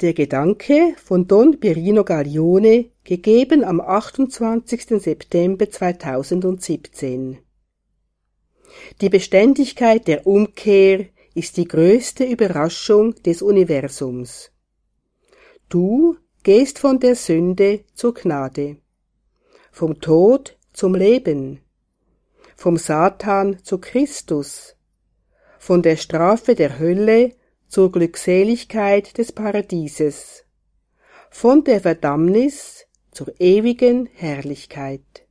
Der Gedanke von Don Birino Gaglione, gegeben am 28. September 2017. Die Beständigkeit der Umkehr ist die größte Überraschung des Universums. Du gehst von der Sünde zur Gnade, vom Tod zum Leben, vom Satan zu Christus, von der Strafe der Hölle zur Glückseligkeit des Paradieses, von der Verdammnis zur ewigen Herrlichkeit.